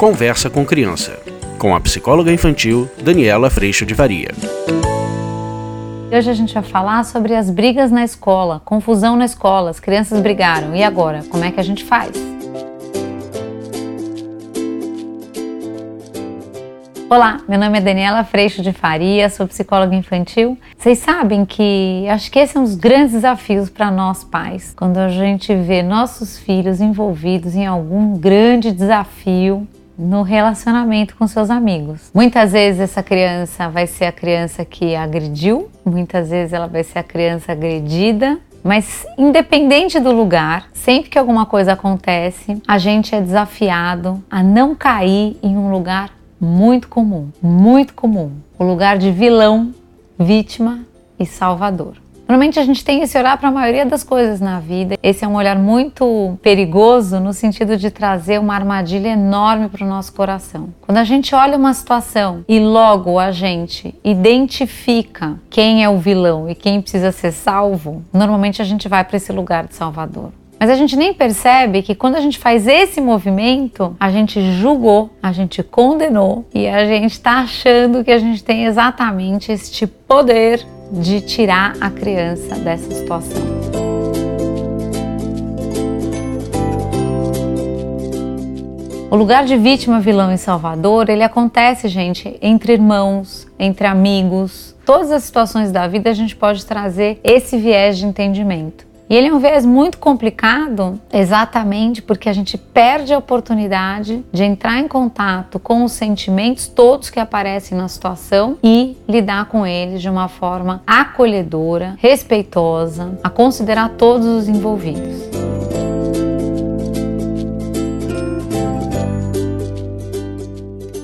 Conversa com Criança, com a psicóloga infantil Daniela Freixo de Varia. Hoje a gente vai falar sobre as brigas na escola, confusão na escola, as crianças brigaram. E agora, como é que a gente faz? Olá, meu nome é Daniela Freixo de Faria, sou psicóloga infantil. Vocês sabem que acho que esse é um dos grandes desafios para nós pais, quando a gente vê nossos filhos envolvidos em algum grande desafio no relacionamento com seus amigos. Muitas vezes essa criança vai ser a criança que agrediu, muitas vezes ela vai ser a criança agredida, mas independente do lugar, sempre que alguma coisa acontece, a gente é desafiado a não cair em um lugar muito comum, muito comum. O lugar de vilão, vítima e salvador. Normalmente a gente tem esse olhar para a maioria das coisas na vida. Esse é um olhar muito perigoso no sentido de trazer uma armadilha enorme para o nosso coração. Quando a gente olha uma situação e logo a gente identifica quem é o vilão e quem precisa ser salvo, normalmente a gente vai para esse lugar de salvador. Mas a gente nem percebe que quando a gente faz esse movimento, a gente julgou, a gente condenou e a gente está achando que a gente tem exatamente este poder de tirar a criança dessa situação. O lugar de vítima, vilão e salvador, ele acontece, gente, entre irmãos, entre amigos. Todas as situações da vida a gente pode trazer esse viés de entendimento. E ele é um viés muito complicado, exatamente porque a gente perde a oportunidade de entrar em contato com os sentimentos todos que aparecem na situação e lidar com eles de uma forma acolhedora, respeitosa, a considerar todos os envolvidos.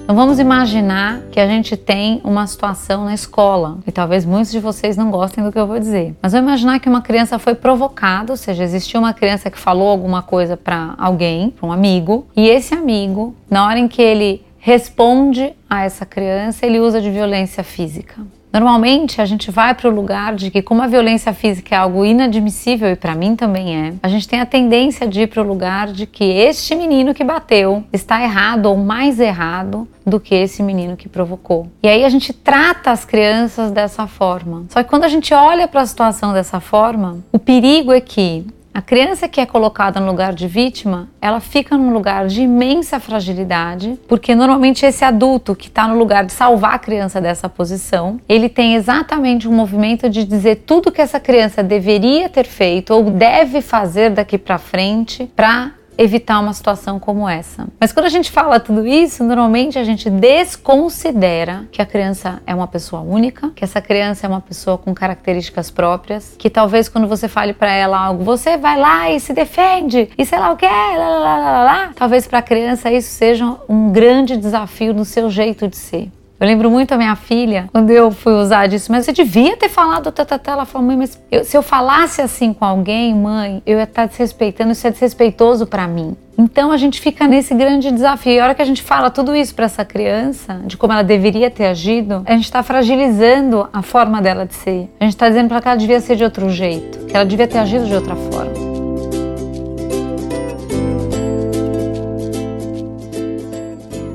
Então vamos imaginar que a gente tem uma situação na escola, e talvez muitos de vocês não gostem do que eu vou dizer. Mas vamos imaginar que uma criança foi provocada, ou seja, existiu uma criança que falou alguma coisa para alguém, para um amigo, e esse amigo, na hora em que ele responde a essa criança, ele usa de violência física. Normalmente a gente vai para o lugar de que, como a violência física é algo inadmissível e para mim também é, a gente tem a tendência de ir para o lugar de que este menino que bateu está errado ou mais errado do que esse menino que provocou. E aí a gente trata as crianças dessa forma. Só que quando a gente olha para a situação dessa forma, o perigo é que a criança que é colocada no lugar de vítima, ela fica num lugar de imensa fragilidade, porque normalmente esse adulto que está no lugar de salvar a criança dessa posição, ele tem exatamente um movimento de dizer tudo que essa criança deveria ter feito ou deve fazer daqui para frente para evitar uma situação como essa. Mas quando a gente fala tudo isso, normalmente a gente desconsidera que a criança é uma pessoa única, que essa criança é uma pessoa com características próprias, que talvez quando você fale para ela algo, você vai lá e se defende, e sei lá o que, lá, lá, lá, lá, lá. talvez para a criança isso seja um grande desafio no seu jeito de ser. Eu lembro muito a minha filha, quando eu fui usar disso, mas você devia ter falado, tatatá. Ela falou, mãe, mas eu, se eu falasse assim com alguém, mãe, eu ia estar desrespeitando, isso é desrespeitoso para mim. Então a gente fica nesse grande desafio. E a hora que a gente fala tudo isso para essa criança, de como ela deveria ter agido, a gente está fragilizando a forma dela de ser. A gente está dizendo para que ela devia ser de outro jeito, que ela devia ter agido de outra forma.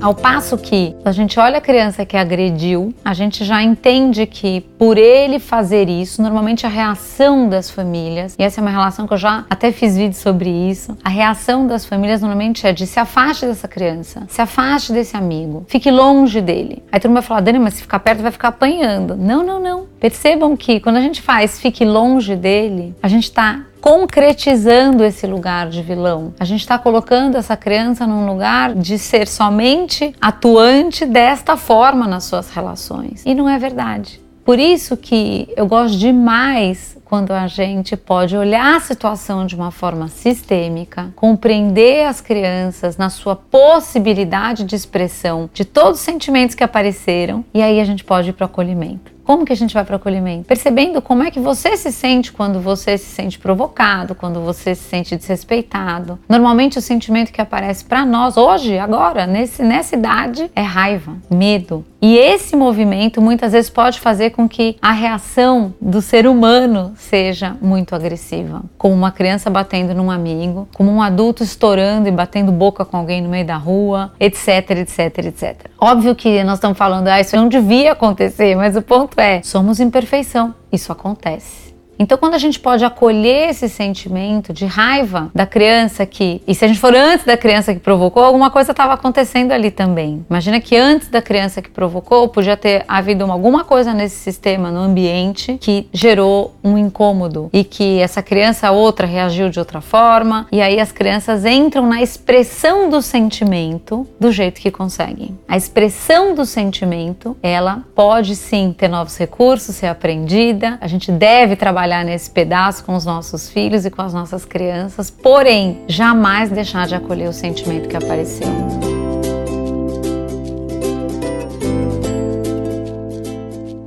Ao passo que a gente olha a criança que agrediu, a gente já entende que por ele fazer isso, normalmente a reação das famílias, e essa é uma relação que eu já até fiz vídeo sobre isso, a reação das famílias normalmente é de se afaste dessa criança, se afaste desse amigo, fique longe dele. Aí todo mundo vai falar, Dani, mas se ficar perto vai ficar apanhando. Não, não, não. Percebam que quando a gente faz fique longe dele, a gente está concretizando esse lugar de vilão. A gente está colocando essa criança num lugar de ser somente atuante desta forma nas suas relações. E não é verdade. Por isso que eu gosto demais quando a gente pode olhar a situação de uma forma sistêmica, compreender as crianças na sua possibilidade de expressão de todos os sentimentos que apareceram e aí a gente pode ir para o acolhimento. Como que a gente vai para o acolhimento? Percebendo como é que você se sente quando você se sente provocado, quando você se sente desrespeitado. Normalmente o sentimento que aparece para nós hoje, agora, nesse, nessa idade, é raiva, medo. E esse movimento muitas vezes pode fazer com que a reação do ser humano seja muito agressiva, como uma criança batendo num amigo, como um adulto estourando e batendo boca com alguém no meio da rua, etc, etc, etc. Óbvio que nós estamos falando, ah, isso não devia acontecer, mas o ponto é, somos imperfeição, isso acontece. Então, quando a gente pode acolher esse sentimento de raiva da criança que, e se a gente for antes da criança que provocou, alguma coisa estava acontecendo ali também. Imagina que antes da criança que provocou, podia ter havido alguma coisa nesse sistema, no ambiente, que gerou um incômodo e que essa criança outra reagiu de outra forma, e aí as crianças entram na expressão do sentimento do jeito que conseguem. A expressão do sentimento, ela pode sim ter novos recursos, ser aprendida, a gente deve trabalhar trabalhar nesse pedaço com os nossos filhos e com as nossas crianças, porém, jamais deixar de acolher o sentimento que apareceu.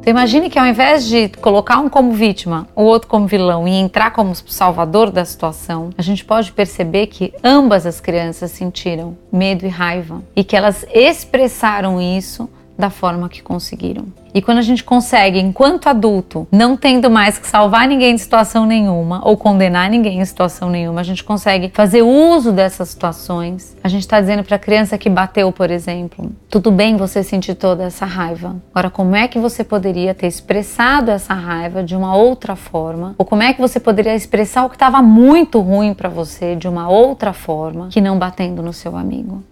Então imagine que ao invés de colocar um como vítima, o outro como vilão e entrar como salvador da situação, a gente pode perceber que ambas as crianças sentiram medo e raiva e que elas expressaram isso da forma que conseguiram. E quando a gente consegue, enquanto adulto, não tendo mais que salvar ninguém de situação nenhuma ou condenar ninguém em situação nenhuma, a gente consegue fazer uso dessas situações. A gente está dizendo para a criança que bateu, por exemplo, tudo bem você sentir toda essa raiva. Agora, como é que você poderia ter expressado essa raiva de uma outra forma? Ou como é que você poderia expressar o que estava muito ruim para você de uma outra forma que não batendo no seu amigo?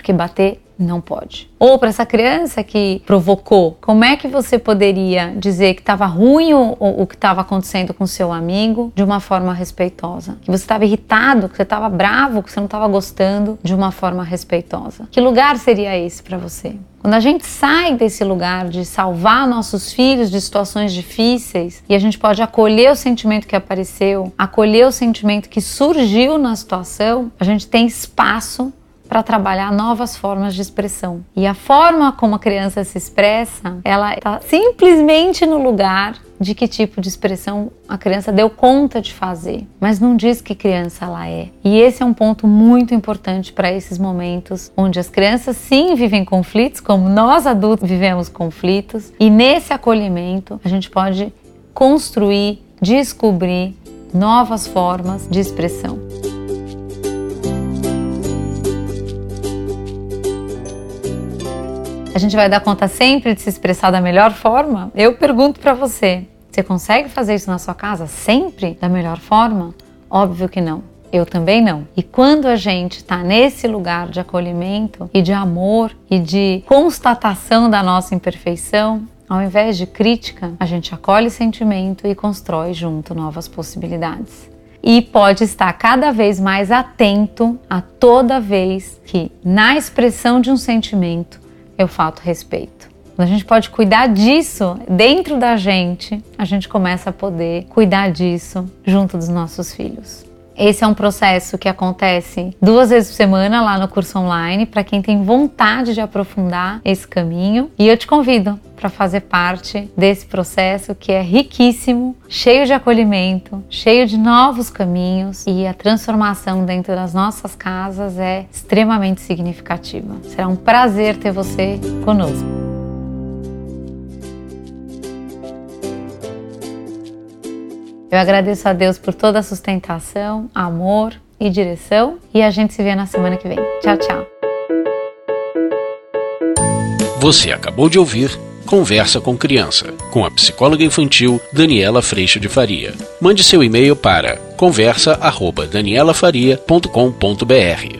Porque bater não pode. Ou para essa criança que provocou, como é que você poderia dizer que estava ruim o, o que estava acontecendo com seu amigo de uma forma respeitosa? Que você estava irritado, que você estava bravo, que você não estava gostando de uma forma respeitosa? Que lugar seria esse para você? Quando a gente sai desse lugar de salvar nossos filhos de situações difíceis e a gente pode acolher o sentimento que apareceu, acolher o sentimento que surgiu na situação, a gente tem espaço para trabalhar novas formas de expressão. E a forma como a criança se expressa, ela está simplesmente no lugar de que tipo de expressão a criança deu conta de fazer, mas não diz que criança ela é. E esse é um ponto muito importante para esses momentos onde as crianças sim vivem conflitos, como nós adultos vivemos conflitos, e nesse acolhimento a gente pode construir, descobrir novas formas de expressão. A gente vai dar conta sempre de se expressar da melhor forma? Eu pergunto para você: você consegue fazer isso na sua casa sempre da melhor forma? Óbvio que não. Eu também não. E quando a gente está nesse lugar de acolhimento e de amor e de constatação da nossa imperfeição, ao invés de crítica, a gente acolhe sentimento e constrói junto novas possibilidades. E pode estar cada vez mais atento a toda vez que, na expressão de um sentimento, eu falto respeito. Quando a gente pode cuidar disso dentro da gente, a gente começa a poder cuidar disso junto dos nossos filhos. Esse é um processo que acontece duas vezes por semana lá no curso online para quem tem vontade de aprofundar esse caminho. E eu te convido para fazer parte desse processo que é riquíssimo, cheio de acolhimento, cheio de novos caminhos e a transformação dentro das nossas casas é extremamente significativa. Será um prazer ter você conosco. Eu agradeço a Deus por toda a sustentação, amor e direção e a gente se vê na semana que vem. Tchau, tchau. Você acabou de ouvir Conversa com Criança, com a psicóloga infantil Daniela Freixo de Faria. Mande seu e-mail para conversa@danielafaria.com.br.